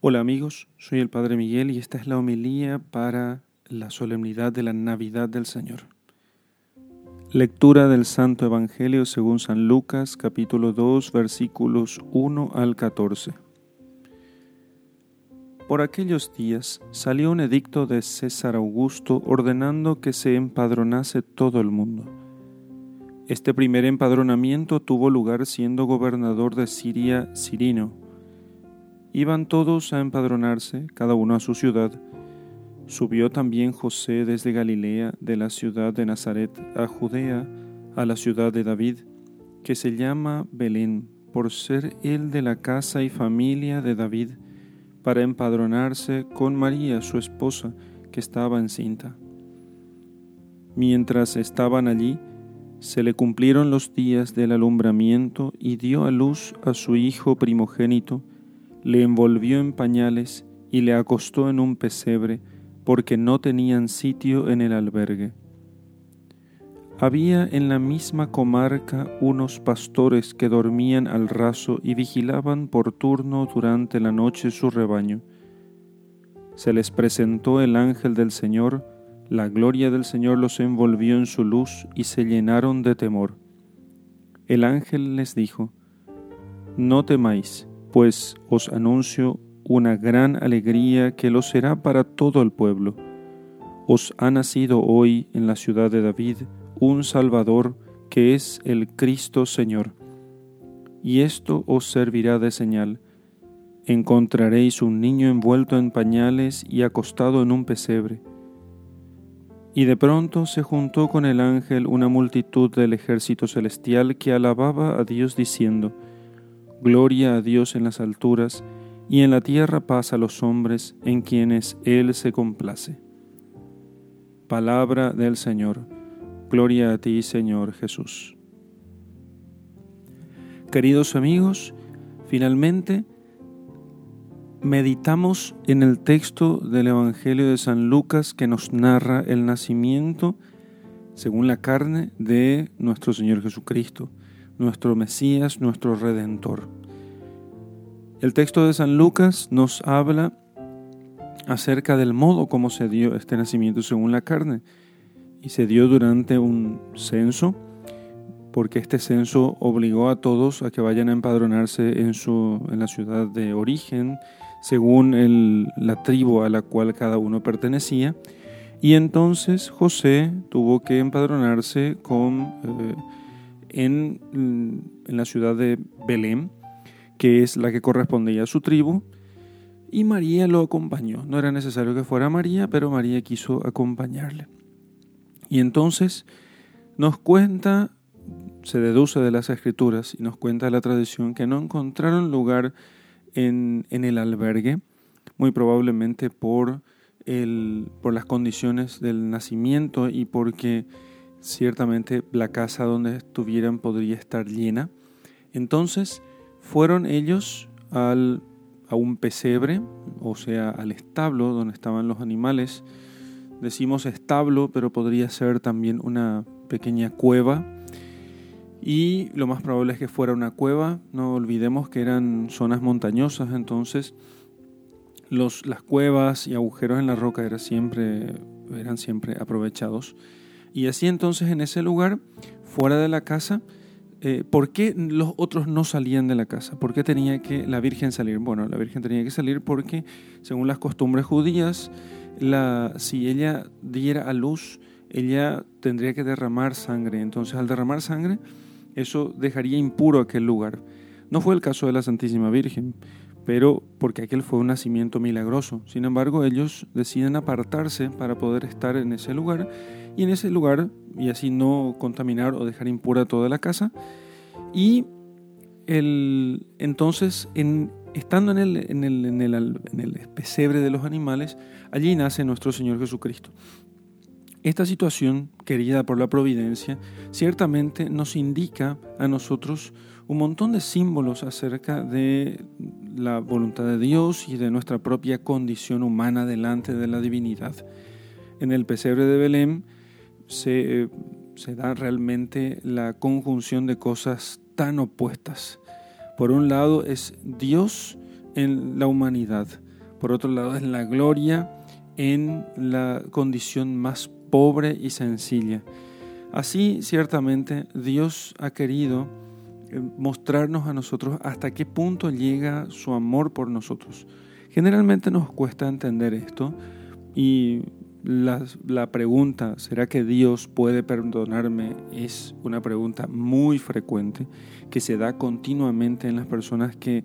Hola amigos, soy el Padre Miguel y esta es la homilía para la solemnidad de la Navidad del Señor. Lectura del Santo Evangelio según San Lucas capítulo 2 versículos 1 al 14. Por aquellos días salió un edicto de César Augusto ordenando que se empadronase todo el mundo. Este primer empadronamiento tuvo lugar siendo gobernador de Siria Sirino Iban todos a empadronarse, cada uno a su ciudad. Subió también José desde Galilea, de la ciudad de Nazaret, a Judea, a la ciudad de David, que se llama Belén, por ser él de la casa y familia de David, para empadronarse con María, su esposa, que estaba encinta. Mientras estaban allí, se le cumplieron los días del alumbramiento y dio a luz a su hijo primogénito, le envolvió en pañales y le acostó en un pesebre, porque no tenían sitio en el albergue. Había en la misma comarca unos pastores que dormían al raso y vigilaban por turno durante la noche su rebaño. Se les presentó el ángel del Señor, la gloria del Señor los envolvió en su luz y se llenaron de temor. El ángel les dijo, No temáis, pues os anuncio una gran alegría que lo será para todo el pueblo. Os ha nacido hoy en la ciudad de David un Salvador que es el Cristo Señor. Y esto os servirá de señal. Encontraréis un niño envuelto en pañales y acostado en un pesebre. Y de pronto se juntó con el ángel una multitud del ejército celestial que alababa a Dios diciendo, Gloria a Dios en las alturas, y en la tierra paz a los hombres en quienes Él se complace. Palabra del Señor. Gloria a ti, Señor Jesús. Queridos amigos, finalmente meditamos en el texto del Evangelio de San Lucas que nos narra el nacimiento, según la carne, de nuestro Señor Jesucristo nuestro Mesías, nuestro Redentor. El texto de San Lucas nos habla acerca del modo como se dio este nacimiento según la carne. Y se dio durante un censo, porque este censo obligó a todos a que vayan a empadronarse en, su, en la ciudad de origen, según la tribu a la cual cada uno pertenecía. Y entonces José tuvo que empadronarse con... Eh, en, la ciudad de Belén, que es la que correspondía a su tribu, y María lo acompañó. No era necesario que fuera María, pero María quiso acompañarle. Y entonces nos cuenta, se deduce de las escrituras y nos cuenta la tradición que no encontraron lugar en, en el albergue, muy probablemente por, el, por las condiciones del nacimiento y porque ciertamente la casa donde estuvieran podría estar llena. Entonces fueron ellos al, a un pesebre, o sea, al establo donde estaban los animales. Decimos establo, pero podría ser también una pequeña cueva. Y lo más probable es que fuera una cueva. No olvidemos que eran zonas montañosas, entonces los, las cuevas y agujeros en la roca eran siempre, eran siempre aprovechados. Y así entonces en ese lugar, fuera de la casa, eh, ¿por qué los otros no salían de la casa? ¿Por qué tenía que la Virgen salir? Bueno, la Virgen tenía que salir porque, según las costumbres judías, si ella diera a luz, ella tendría que derramar sangre. Entonces, al derramar sangre, eso dejaría impuro aquel lugar. No fue el caso de la Santísima Virgen, pero porque aquel fue un nacimiento milagroso. Sin embargo, ellos deciden apartarse para poder estar en ese lugar y en ese lugar y así no contaminar o dejar impura toda la casa. Y el, entonces, en, estando en el, en, el, en, el, en el pesebre de los animales, allí nace nuestro Señor Jesucristo. Esta situación, querida por la providencia, ciertamente nos indica a nosotros un montón de símbolos acerca de la voluntad de Dios y de nuestra propia condición humana delante de la divinidad. En el pesebre de Belén se, da realmente la conjunción de cosas tan opuestas. Por un lado es Dios en la humanidad, por otro lado es la gloria en la condición más pobre y sencilla. Así, ciertamente, Dios ha querido eh, mostrarnos a nosotros hasta qué punto llega su amor por nosotros. Generalmente nos cuesta entender esto y la, pregunta, ¿será que Dios puede perdonarme? es una pregunta muy frecuente que se da continuamente en las personas que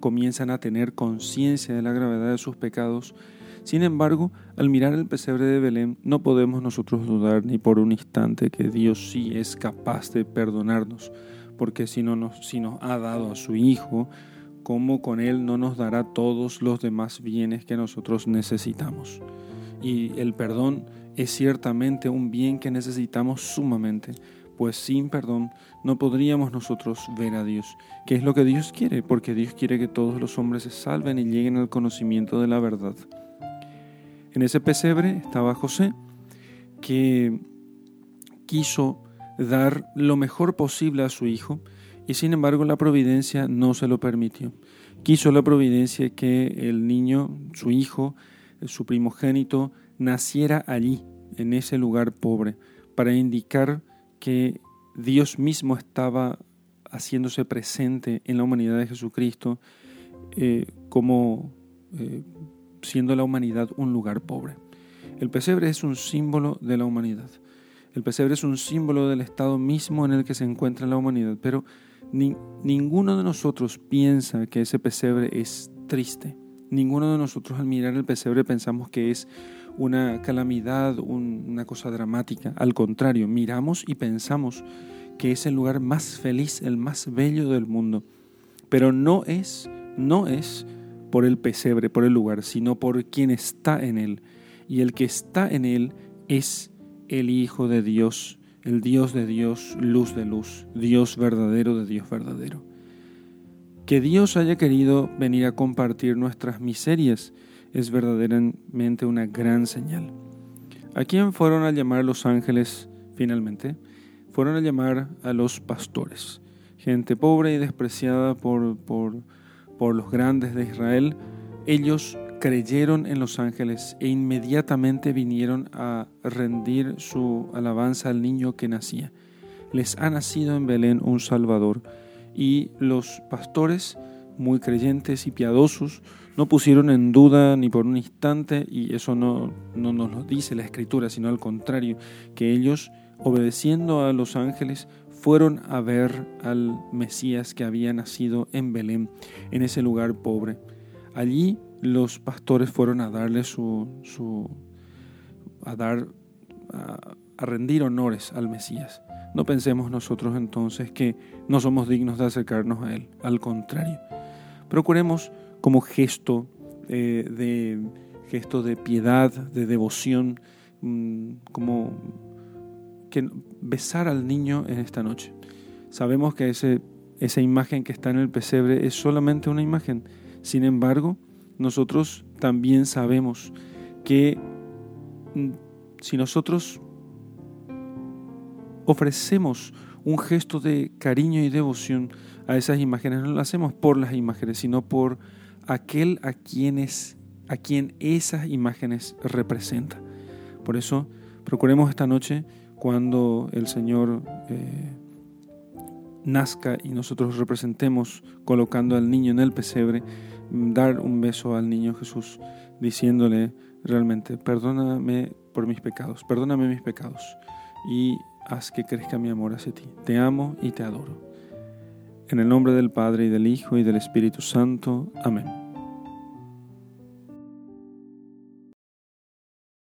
comienzan a tener conciencia de la gravedad de sus pecados. Sin embargo, al mirar el pesebre de Belén, no podemos nosotros dudar ni por un instante que Dios sí es capaz de perdonarnos, porque si, no nos, si nos ha dado a su Hijo, ¿cómo con Él no nos dará todos los demás bienes que nosotros necesitamos? Y el perdón es ciertamente un bien que necesitamos sumamente, pues sin perdón no podríamos nosotros ver a Dios, que es lo que Dios quiere, porque Dios quiere que todos los hombres se salven y lleguen al conocimiento de la verdad. En ese pesebre estaba José, que quiso dar lo mejor posible a su hijo, y sin embargo la providencia no se lo permitió. Quiso la providencia que el niño, su hijo, su primogénito, naciera allí, en ese lugar pobre, para indicar que Dios mismo estaba haciéndose presente en la humanidad de Jesucristo eh, como eh, siendo la humanidad un lugar pobre. El pesebre es un símbolo de la humanidad. El pesebre es un símbolo del estado mismo en el que se encuentra la humanidad, pero ninguno de nosotros piensa que ese pesebre es triste. Ninguno de nosotros al mirar el pesebre pensamos que es una calamidad, una cosa dramática. Al contrario, miramos y pensamos que es el lugar más feliz, el más bello del mundo. Pero no es, no es por el pesebre, por el lugar, sino por quien está en él. Y el que está en él es el Hijo de Dios, el Dios de Dios, luz de luz, Dios verdadero de Dios verdadero. Que Dios haya querido venir a compartir nuestras miserias es verdaderamente una gran señal. ¿A quién fueron a llamar los ángeles finalmente? Fueron a llamar a los pastores, gente pobre y despreciada por, por, por los grandes de Israel. Ellos creyeron en los ángeles e inmediatamente vinieron a rendir su alabanza al niño que nacía. Les ha nacido en Belén un Salvador y los pastores, muy creyentes y piadosos, no pusieron en duda ni por un instante, y eso no, no nos lo dice la escritura, sino al contrario, que ellos, obedeciendo a los ángeles, fueron a ver al Mesías que había nacido en Belén, en ese lugar pobre. Allí los pastores fueron a darle su, su a dar, a, a rendir honores al Mesías. No pensemos nosotros entonces que no somos dignos de acercarnos a Él, al contrario. Procuremos como gesto eh, de gesto de piedad, de devoción, mm, como que besar al niño en esta noche. Sabemos que ese, esa imagen que está en el pesebre es solamente una imagen. Sin embargo, nosotros también sabemos que mm, si nosotros ofrecemos un gesto de cariño y devoción a esas imágenes, no lo hacemos por las imágenes, sino por aquel a, quienes, a quien esas imágenes representan. Por eso, procuremos esta noche, cuando el Señor eh, nazca y nosotros representemos colocando al niño en el pesebre, dar un beso al niño Jesús, diciéndole realmente, perdóname por mis pecados, perdóname mis pecados haz que crezca mi amor hacia ti. Te amo y te adoro. En el nombre del Padre y del Hijo y del Espíritu Santo. Amén.